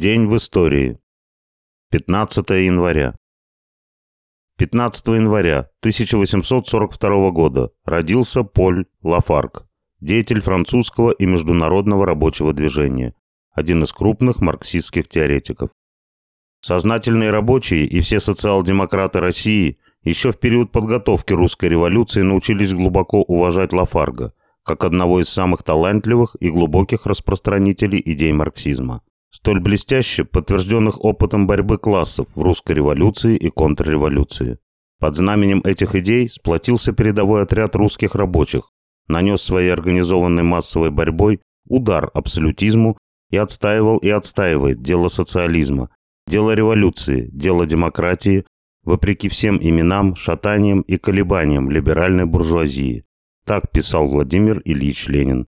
День в истории. 15 января. 15 января 1842 года родился Поль Лафарг, деятель французского и международного рабочего движения, один из крупных марксистских теоретиков. Сознательные рабочие и все социал-демократы России еще в период подготовки русской революции научились глубоко уважать Лафарга, как одного из самых талантливых и глубоких распространителей идей марксизма столь блестяще подтвержденных опытом борьбы классов в русской революции и контрреволюции. Под знаменем этих идей сплотился передовой отряд русских рабочих, нанес своей организованной массовой борьбой удар абсолютизму и отстаивал и отстаивает дело социализма, дело революции, дело демократии, вопреки всем именам, шатаниям и колебаниям либеральной буржуазии. Так писал Владимир Ильич Ленин.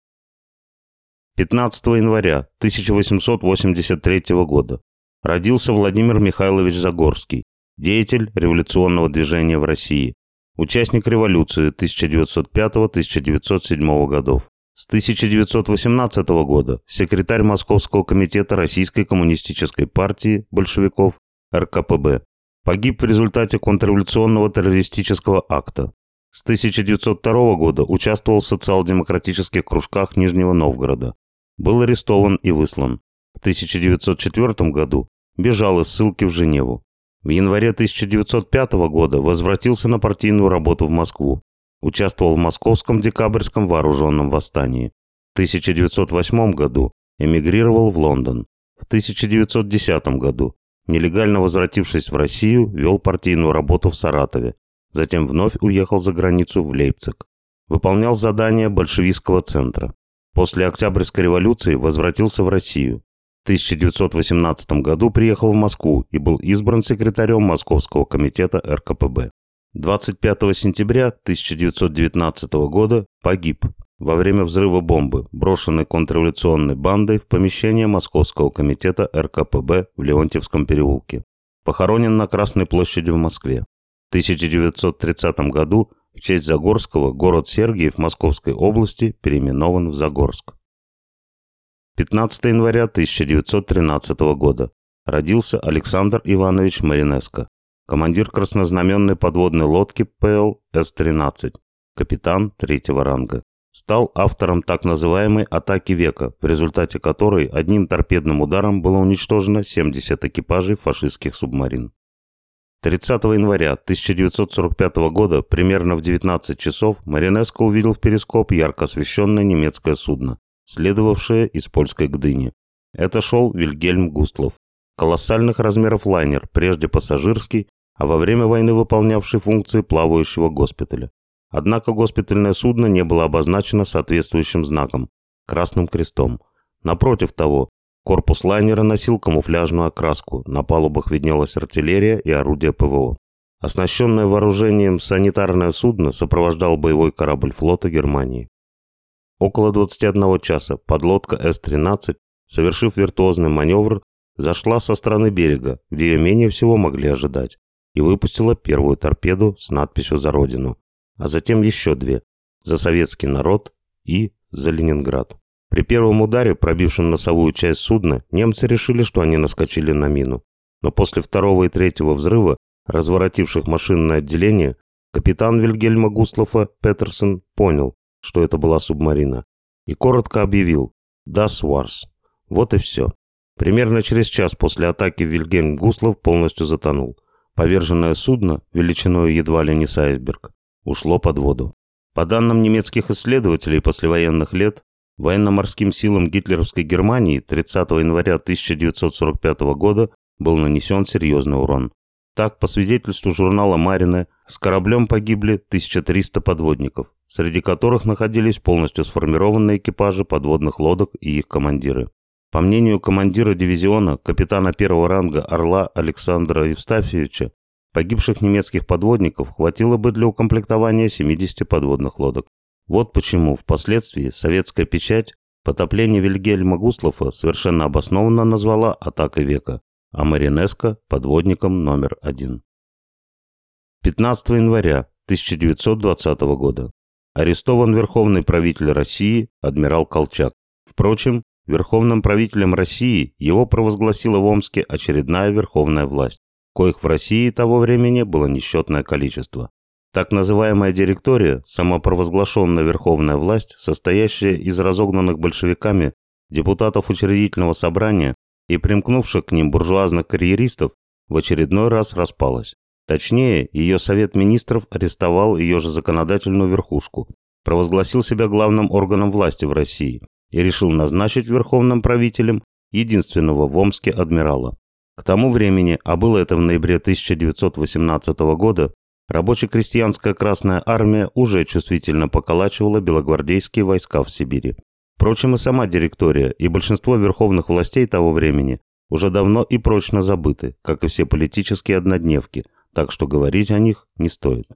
15 января 1883 года родился Владимир Михайлович Загорский, деятель революционного движения в России, участник революции 1905-1907 годов. С 1918 года секретарь Московского комитета Российской коммунистической партии большевиков РКПБ. Погиб в результате контрреволюционного террористического акта. С 1902 года участвовал в социал-демократических кружках Нижнего Новгорода был арестован и выслан. В 1904 году бежал из ссылки в Женеву. В январе 1905 года возвратился на партийную работу в Москву. Участвовал в московском декабрьском вооруженном восстании. В 1908 году эмигрировал в Лондон. В 1910 году, нелегально возвратившись в Россию, вел партийную работу в Саратове. Затем вновь уехал за границу в Лейпциг. Выполнял задания большевистского центра. После Октябрьской революции возвратился в Россию. В 1918 году приехал в Москву и был избран секретарем Московского комитета РКПБ. 25 сентября 1919 года погиб во время взрыва бомбы, брошенной контрреволюционной бандой в помещение Московского комитета РКПБ в Леонтьевском переулке. Похоронен на Красной площади в Москве. В 1930 году в честь Загорского город Сергиев Московской области переименован в Загорск. 15 января 1913 года. Родился Александр Иванович Маринеско, командир краснознаменной подводной лодки ПЛ С-13, капитан третьего ранга. Стал автором так называемой «атаки века», в результате которой одним торпедным ударом было уничтожено 70 экипажей фашистских субмарин. 30 января 1945 года, примерно в 19 часов, Маринеско увидел в перископ ярко освещенное немецкое судно, следовавшее из польской Гдыни. Это шел Вильгельм Густлов. Колоссальных размеров лайнер, прежде пассажирский, а во время войны выполнявший функции плавающего госпиталя. Однако госпитальное судно не было обозначено соответствующим знаком – красным крестом. Напротив того, Корпус лайнера носил камуфляжную окраску, на палубах виднелась артиллерия и орудия ПВО. Оснащенное вооружением санитарное судно сопровождал боевой корабль флота Германии. Около 21 часа подлодка С-13, совершив виртуозный маневр, зашла со стороны берега, где ее менее всего могли ожидать, и выпустила первую торпеду с надписью «За Родину», а затем еще две «За советский народ» и «За Ленинград». При первом ударе, пробившем носовую часть судна, немцы решили, что они наскочили на мину. Но после второго и третьего взрыва, разворотивших машинное отделение, капитан Вильгельма Густлофа Петерсон понял, что это была субмарина, и коротко объявил «Das war's». Вот и все. Примерно через час после атаки Вильгельм Гуслов полностью затонул. Поверженное судно, величиной едва ли не с айсберг, ушло под воду. По данным немецких исследователей послевоенных лет, Военно-морским силам гитлеровской Германии 30 января 1945 года был нанесен серьезный урон. Так, по свидетельству журнала «Марина», с кораблем погибли 1300 подводников, среди которых находились полностью сформированные экипажи подводных лодок и их командиры. По мнению командира дивизиона, капитана первого ранга «Орла» Александра Евстафьевича, погибших немецких подводников хватило бы для укомплектования 70 подводных лодок. Вот почему впоследствии советская печать потопление Вильгельма Гуслофа совершенно обоснованно назвала атакой века, а Маринеско – подводником номер один. 15 января 1920 года. Арестован верховный правитель России адмирал Колчак. Впрочем, верховным правителем России его провозгласила в Омске очередная верховная власть, коих в России того времени было несчетное количество. Так называемая директория – самопровозглашенная верховная власть, состоящая из разогнанных большевиками депутатов учредительного собрания и примкнувших к ним буржуазных карьеристов, в очередной раз распалась. Точнее, ее Совет Министров арестовал ее же законодательную верхушку, провозгласил себя главным органом власти в России и решил назначить верховным правителем единственного в Омске адмирала. К тому времени, а было это в ноябре 1918 года, Рабоче-крестьянская Красная Армия уже чувствительно поколачивала белогвардейские войска в Сибири. Впрочем, и сама директория, и большинство верховных властей того времени уже давно и прочно забыты, как и все политические однодневки, так что говорить о них не стоит.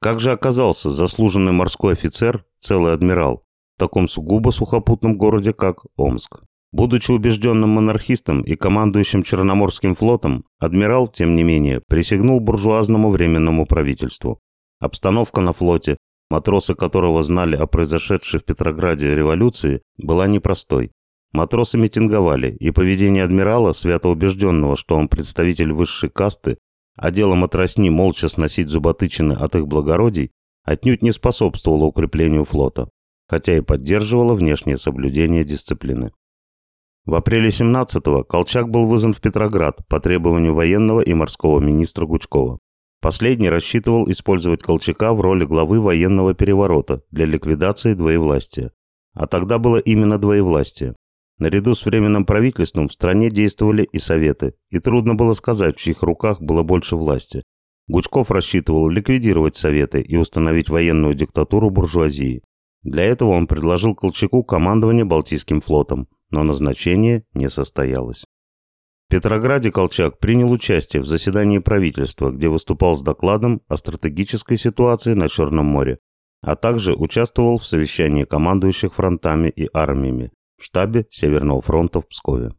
Как же оказался заслуженный морской офицер, целый адмирал, в таком сугубо сухопутном городе, как Омск? Будучи убежденным монархистом и командующим Черноморским флотом, адмирал, тем не менее, присягнул буржуазному временному правительству. Обстановка на флоте, матросы которого знали о произошедшей в Петрограде революции, была непростой. Матросы митинговали, и поведение адмирала, свято убежденного, что он представитель высшей касты, а делом отрасни молча сносить зуботычины от их благородий, отнюдь не способствовало укреплению флота, хотя и поддерживало внешнее соблюдение дисциплины. В апреле 17-го Колчак был вызван в Петроград по требованию военного и морского министра Гучкова. Последний рассчитывал использовать Колчака в роли главы военного переворота для ликвидации двоевластия. А тогда было именно двоевластие. Наряду с временным правительством в стране действовали и советы, и трудно было сказать, в чьих руках было больше власти. Гучков рассчитывал ликвидировать советы и установить военную диктатуру буржуазии. Для этого он предложил Колчаку командование Балтийским флотом, но назначение не состоялось. В Петрограде Колчак принял участие в заседании правительства, где выступал с докладом о стратегической ситуации на Черном море, а также участвовал в совещании командующих фронтами и армиями в штабе Северного фронта в Пскове.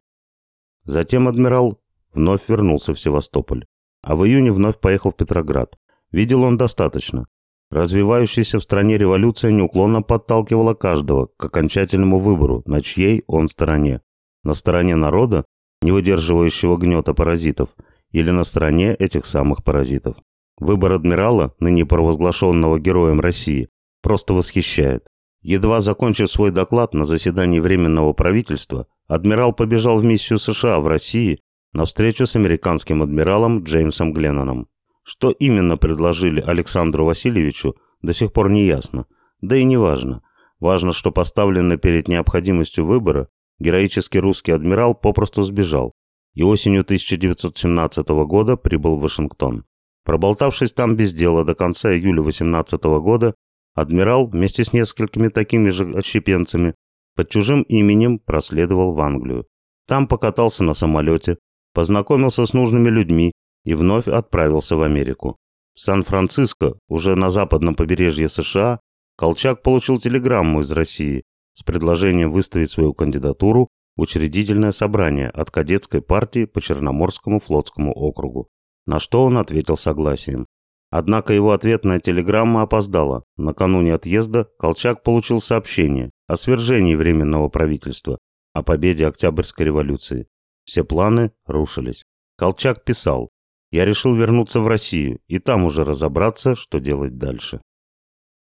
Затем адмирал вновь вернулся в Севастополь, а в июне вновь поехал в Петроград. Видел он достаточно. Развивающаяся в стране революция неуклонно подталкивала каждого к окончательному выбору, на чьей он стороне. На стороне народа, не выдерживающего гнета паразитов, или на стороне этих самых паразитов. Выбор адмирала, ныне провозглашенного героем России, просто восхищает. Едва закончив свой доклад на заседании Временного правительства, адмирал побежал в миссию США в России на встречу с американским адмиралом Джеймсом Гленноном. Что именно предложили Александру Васильевичу, до сих пор не ясно. Да и не важно. Важно, что поставленный перед необходимостью выбора, героический русский адмирал попросту сбежал и осенью 1917 года прибыл в Вашингтон. Проболтавшись там без дела до конца июля 18 года, адмирал вместе с несколькими такими же отщепенцами под чужим именем проследовал в Англию. Там покатался на самолете, познакомился с нужными людьми и вновь отправился в Америку. В Сан-Франциско, уже на западном побережье США, Колчак получил телеграмму из России с предложением выставить свою кандидатуру в учредительное собрание от кадетской партии по Черноморскому флотскому округу, на что он ответил согласием. Однако его ответная телеграмма опоздала. Накануне отъезда Колчак получил сообщение о свержении Временного правительства, о победе Октябрьской революции. Все планы рушились. Колчак писал я решил вернуться в Россию и там уже разобраться, что делать дальше.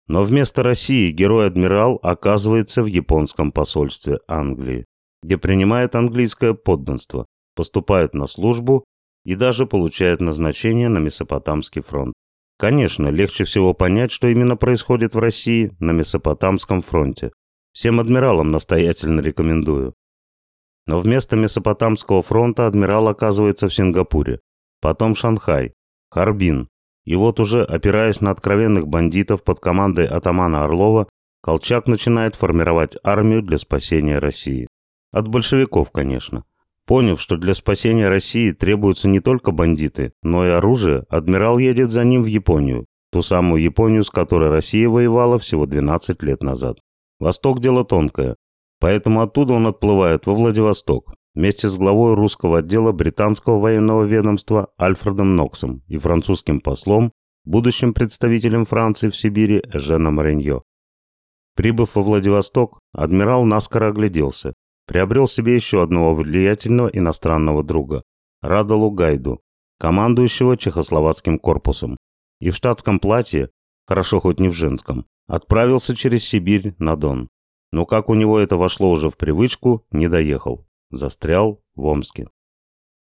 Но вместо России герой-адмирал оказывается в японском посольстве Англии, где принимает английское подданство, поступает на службу и даже получает назначение на Месопотамский фронт. Конечно, легче всего понять, что именно происходит в России на Месопотамском фронте. Всем адмиралам настоятельно рекомендую. Но вместо Месопотамского фронта адмирал оказывается в Сингапуре, потом Шанхай, Харбин. И вот уже, опираясь на откровенных бандитов под командой атамана Орлова, Колчак начинает формировать армию для спасения России. От большевиков, конечно. Поняв, что для спасения России требуются не только бандиты, но и оружие, адмирал едет за ним в Японию, ту самую Японию, с которой Россия воевала всего 12 лет назад. Восток – дело тонкое, поэтому оттуда он отплывает во Владивосток, вместе с главой русского отдела британского военного ведомства Альфредом Ноксом и французским послом, будущим представителем Франции в Сибири Эженом Реньо. Прибыв во Владивосток, адмирал наскоро огляделся, приобрел себе еще одного влиятельного иностранного друга – Радалу Гайду, командующего Чехословацким корпусом. И в штатском платье, хорошо хоть не в женском, отправился через Сибирь на Дон. Но как у него это вошло уже в привычку, не доехал. Застрял в Омске.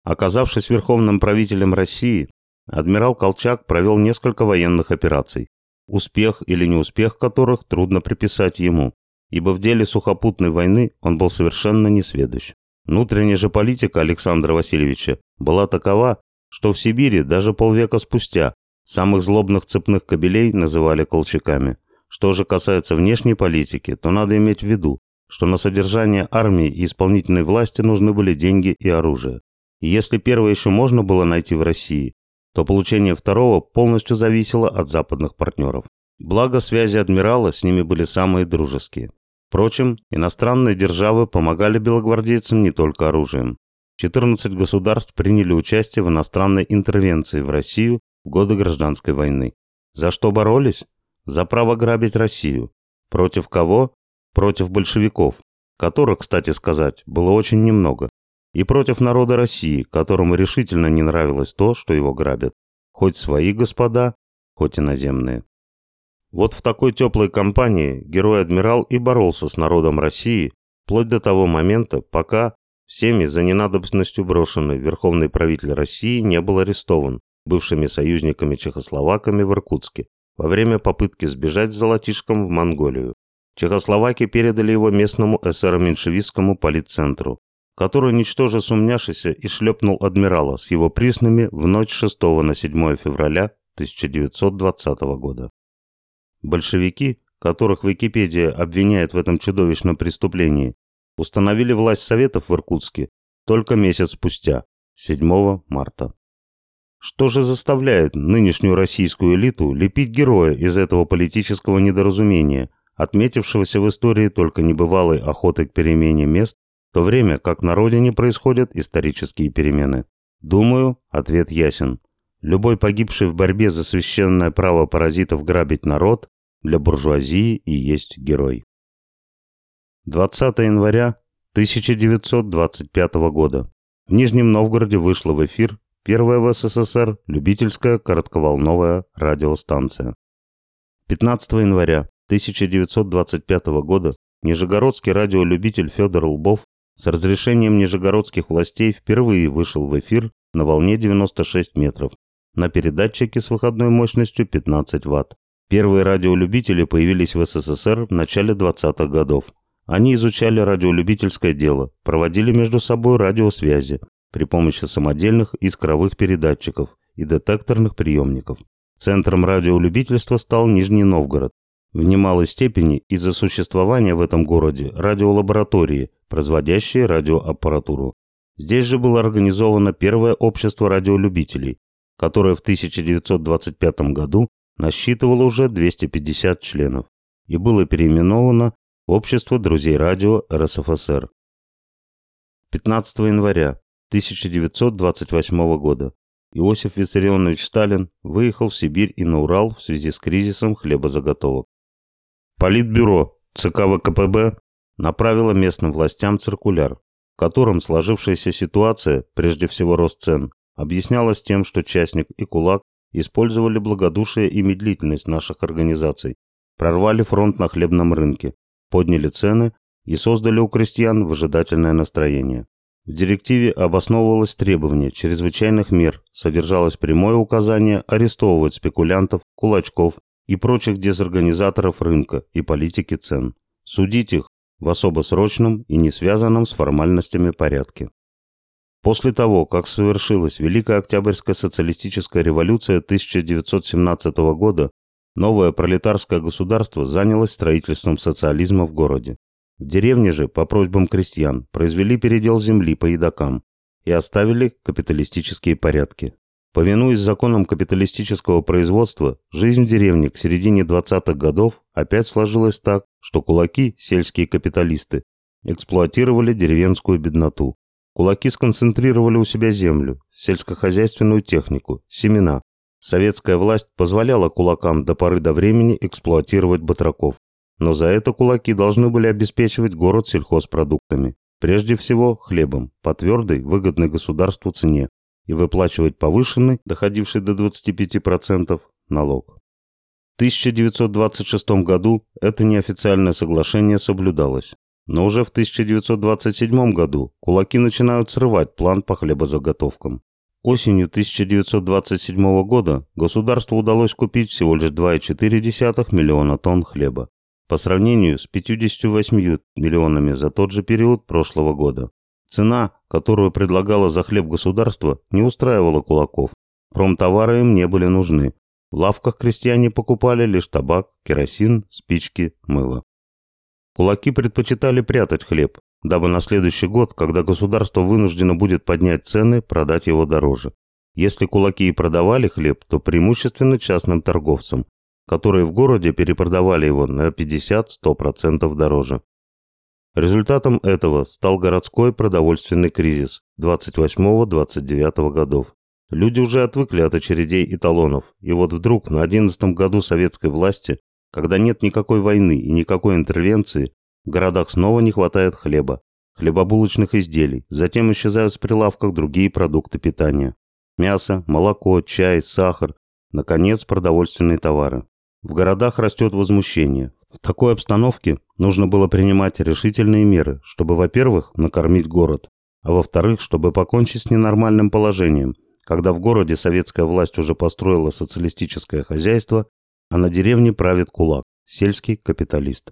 Оказавшись верховным правителем России, адмирал Колчак провел несколько военных операций, успех или неуспех которых трудно приписать ему, ибо в деле сухопутной войны он был совершенно несведущ. Внутренняя же политика Александра Васильевича была такова, что в Сибири даже полвека спустя самых злобных цепных кобелей называли колчаками. Что же касается внешней политики, то надо иметь в виду, что на содержание армии и исполнительной власти нужны были деньги и оружие. И если первое еще можно было найти в России, то получение второго полностью зависело от западных партнеров. Благо связи адмирала с ними были самые дружеские. Впрочем, иностранные державы помогали белогвардейцам не только оружием. 14 государств приняли участие в иностранной интервенции в Россию в годы гражданской войны. За что боролись? За право грабить Россию. Против кого? Против большевиков, которых, кстати сказать, было очень немного и против народа России, которому решительно не нравилось то, что его грабят, хоть свои господа, хоть иноземные. Вот в такой теплой компании герой-адмирал и боролся с народом России вплоть до того момента, пока всеми за ненадобностью брошенный верховный правитель России не был арестован бывшими союзниками-чехословаками в Иркутске во время попытки сбежать с золотишком в Монголию. Чехословаки передали его местному эсеро-меньшевистскому политцентру, который, ничтоже сумняшися, и шлепнул адмирала с его приснами в ночь 6 на 7 февраля 1920 года. Большевики, которых Википедия обвиняет в этом чудовищном преступлении, установили власть Советов в Иркутске только месяц спустя, 7 марта. Что же заставляет нынешнюю российскую элиту лепить героя из этого политического недоразумения, отметившегося в истории только небывалой охотой к перемене мест то время как на родине происходят исторические перемены. Думаю, ответ ясен. Любой погибший в борьбе за священное право паразитов грабить народ для буржуазии и есть герой. 20 января 1925 года. В Нижнем Новгороде вышла в эфир первая в СССР любительская коротковолновая радиостанция. 15 января 1925 года Нижегородский радиолюбитель Федор Лбов с разрешением нижегородских властей впервые вышел в эфир на волне 96 метров на передатчике с выходной мощностью 15 Вт. Первые радиолюбители появились в СССР в начале 20-х годов. Они изучали радиолюбительское дело, проводили между собой радиосвязи при помощи самодельных искровых передатчиков и детекторных приемников. Центром радиолюбительства стал Нижний Новгород, в немалой степени из-за существования в этом городе радиолаборатории, производящие радиоаппаратуру. Здесь же было организовано первое общество радиолюбителей, которое в 1925 году насчитывало уже 250 членов и было переименовано в Общество друзей радио РСФСР. 15 января 1928 года Иосиф Виссарионович Сталин выехал в Сибирь и на Урал в связи с кризисом хлебозаготовок. Политбюро ЦК ВКПБ направила местным властям циркуляр, в котором сложившаяся ситуация, прежде всего рост цен, объяснялась тем, что частник и кулак использовали благодушие и медлительность наших организаций, прорвали фронт на хлебном рынке, подняли цены и создали у крестьян выжидательное настроение. В директиве обосновывалось требование чрезвычайных мер, содержалось прямое указание арестовывать спекулянтов, кулачков и прочих дезорганизаторов рынка и политики цен. Судить их в особо срочном и не связанном с формальностями порядке. После того, как совершилась Великая Октябрьская социалистическая революция 1917 года, новое пролетарское государство занялось строительством социализма в городе. В деревне же, по просьбам крестьян, произвели передел земли по едокам и оставили капиталистические порядки. Повинуясь законам капиталистического производства, жизнь в деревне к середине 20-х годов опять сложилась так, что кулаки, сельские капиталисты, эксплуатировали деревенскую бедноту. Кулаки сконцентрировали у себя землю, сельскохозяйственную технику, семена. Советская власть позволяла кулакам до поры до времени эксплуатировать батраков. Но за это кулаки должны были обеспечивать город сельхозпродуктами. Прежде всего, хлебом, по твердой, выгодной государству цене, и выплачивать повышенный, доходивший до 25%, налог. В 1926 году это неофициальное соглашение соблюдалось. Но уже в 1927 году кулаки начинают срывать план по хлебозаготовкам. Осенью 1927 года государству удалось купить всего лишь 2,4 миллиона тонн хлеба, по сравнению с 58 миллионами за тот же период прошлого года. Цена, которую предлагало за хлеб государство, не устраивала кулаков. Промтовары им не были нужны. В лавках крестьяне покупали лишь табак, керосин, спички, мыло. Кулаки предпочитали прятать хлеб, дабы на следующий год, когда государство вынуждено будет поднять цены, продать его дороже. Если кулаки и продавали хлеб, то преимущественно частным торговцам, которые в городе перепродавали его на 50-100% дороже. Результатом этого стал городской продовольственный кризис 28-29 годов. Люди уже отвыкли от очередей и талонов, и вот вдруг на 11 году советской власти, когда нет никакой войны и никакой интервенции, в городах снова не хватает хлеба, хлебобулочных изделий, затем исчезают с прилавков другие продукты питания. Мясо, молоко, чай, сахар, наконец, продовольственные товары. В городах растет возмущение, в такой обстановке нужно было принимать решительные меры, чтобы, во-первых, накормить город, а во-вторых, чтобы покончить с ненормальным положением, когда в городе советская власть уже построила социалистическое хозяйство, а на деревне правит кулак, сельский капиталист.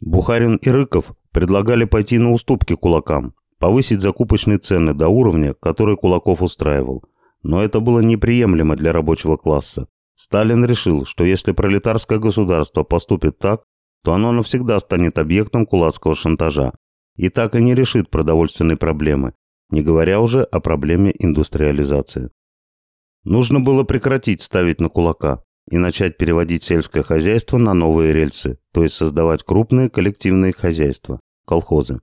Бухарин и Рыков предлагали пойти на уступки кулакам, повысить закупочные цены до уровня, который Кулаков устраивал. Но это было неприемлемо для рабочего класса. Сталин решил, что если пролетарское государство поступит так, то оно навсегда станет объектом кулацкого шантажа и так и не решит продовольственной проблемы, не говоря уже о проблеме индустриализации. Нужно было прекратить ставить на кулака и начать переводить сельское хозяйство на новые рельсы, то есть создавать крупные коллективные хозяйства, колхозы.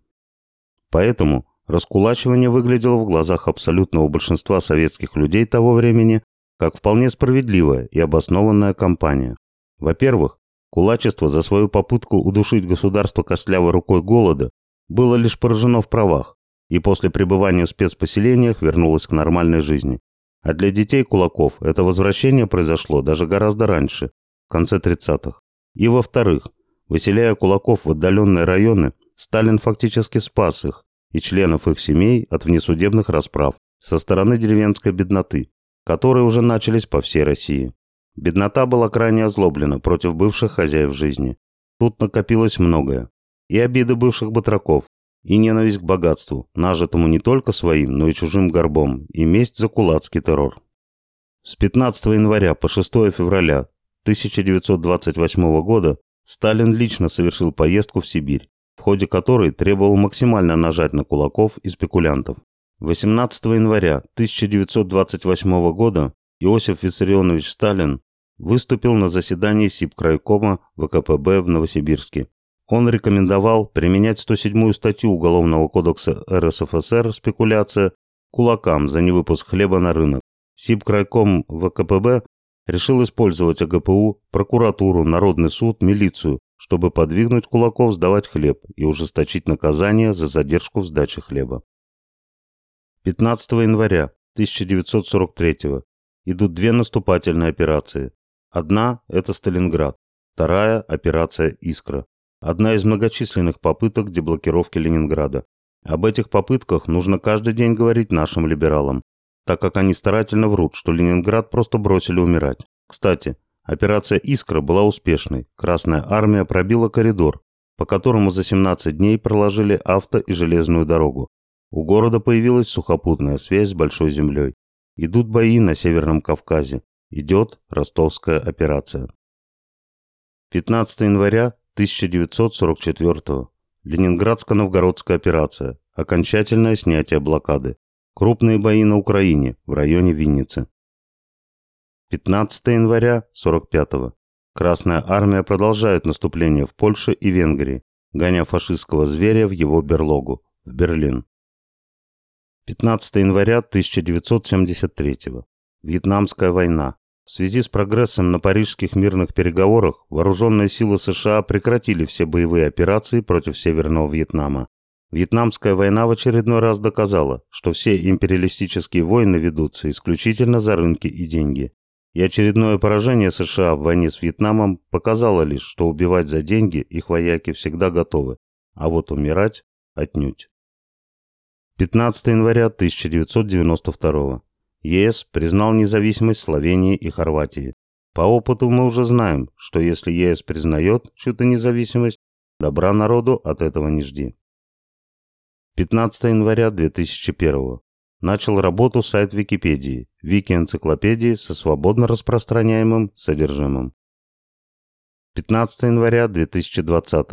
Поэтому раскулачивание выглядело в глазах абсолютного большинства советских людей того времени как вполне справедливая и обоснованная кампания. Во-первых, кулачество за свою попытку удушить государство костлявой рукой голода было лишь поражено в правах и после пребывания в спецпоселениях вернулось к нормальной жизни. А для детей кулаков это возвращение произошло даже гораздо раньше, в конце 30-х. И во-вторых, выселяя кулаков в отдаленные районы, Сталин фактически спас их и членов их семей от внесудебных расправ со стороны деревенской бедноты, которые уже начались по всей России. Беднота была крайне озлоблена против бывших хозяев жизни. Тут накопилось многое. И обиды бывших батраков, и ненависть к богатству, нажитому не только своим, но и чужим горбом, и месть за кулацкий террор. С 15 января по 6 февраля 1928 года Сталин лично совершил поездку в Сибирь, в ходе которой требовал максимально нажать на кулаков и спекулянтов. 18 января 1928 года Иосиф Виссарионович Сталин выступил на заседании СИП-крайкома ВКПБ в Новосибирске. Он рекомендовал применять 107-ю статью Уголовного кодекса РСФСР «Спекуляция» кулакам за невыпуск хлеба на рынок. СИП-крайком ВКПБ решил использовать АГПУ, прокуратуру, Народный суд, милицию, чтобы подвигнуть кулаков сдавать хлеб и ужесточить наказание за задержку в сдаче хлеба. 15 января 1943 идут две наступательные операции. Одна – это Сталинград, вторая – операция «Искра». Одна из многочисленных попыток деблокировки Ленинграда. Об этих попытках нужно каждый день говорить нашим либералам, так как они старательно врут, что Ленинград просто бросили умирать. Кстати, операция «Искра» была успешной. Красная армия пробила коридор, по которому за 17 дней проложили авто и железную дорогу. У города появилась сухопутная связь с Большой землей. Идут бои на Северном Кавказе. Идет ростовская операция. 15 января 1944 Ленинградско-Новгородская операция. Окончательное снятие блокады. Крупные бои на Украине, в районе Винницы. 15 января 1945 Красная армия продолжает наступление в Польше и Венгрии, гоня фашистского зверя в его берлогу, в Берлин. 15 января 1973. Вьетнамская война. В связи с прогрессом на парижских мирных переговорах вооруженные силы США прекратили все боевые операции против Северного Вьетнама. Вьетнамская война в очередной раз доказала, что все империалистические войны ведутся исключительно за рынки и деньги. И очередное поражение США в войне с Вьетнамом показало лишь, что убивать за деньги их вояки всегда готовы, а вот умирать отнюдь. 15 января 1992 ЕС признал независимость Словении и Хорватии. По опыту мы уже знаем, что если ЕС признает чью-то независимость, добра народу от этого не жди. 15 января 2001 начал работу сайт Википедии, вики-энциклопедии со свободно распространяемым содержимым. 15 января 2020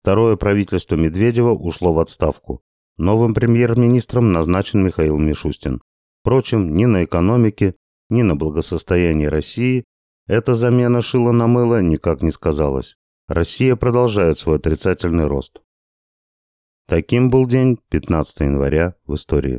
второе правительство Медведева ушло в отставку. Новым премьер-министром назначен Михаил Мишустин. Впрочем, ни на экономике, ни на благосостоянии России эта замена шила на мыло никак не сказалась. Россия продолжает свой отрицательный рост. Таким был день 15 января в истории.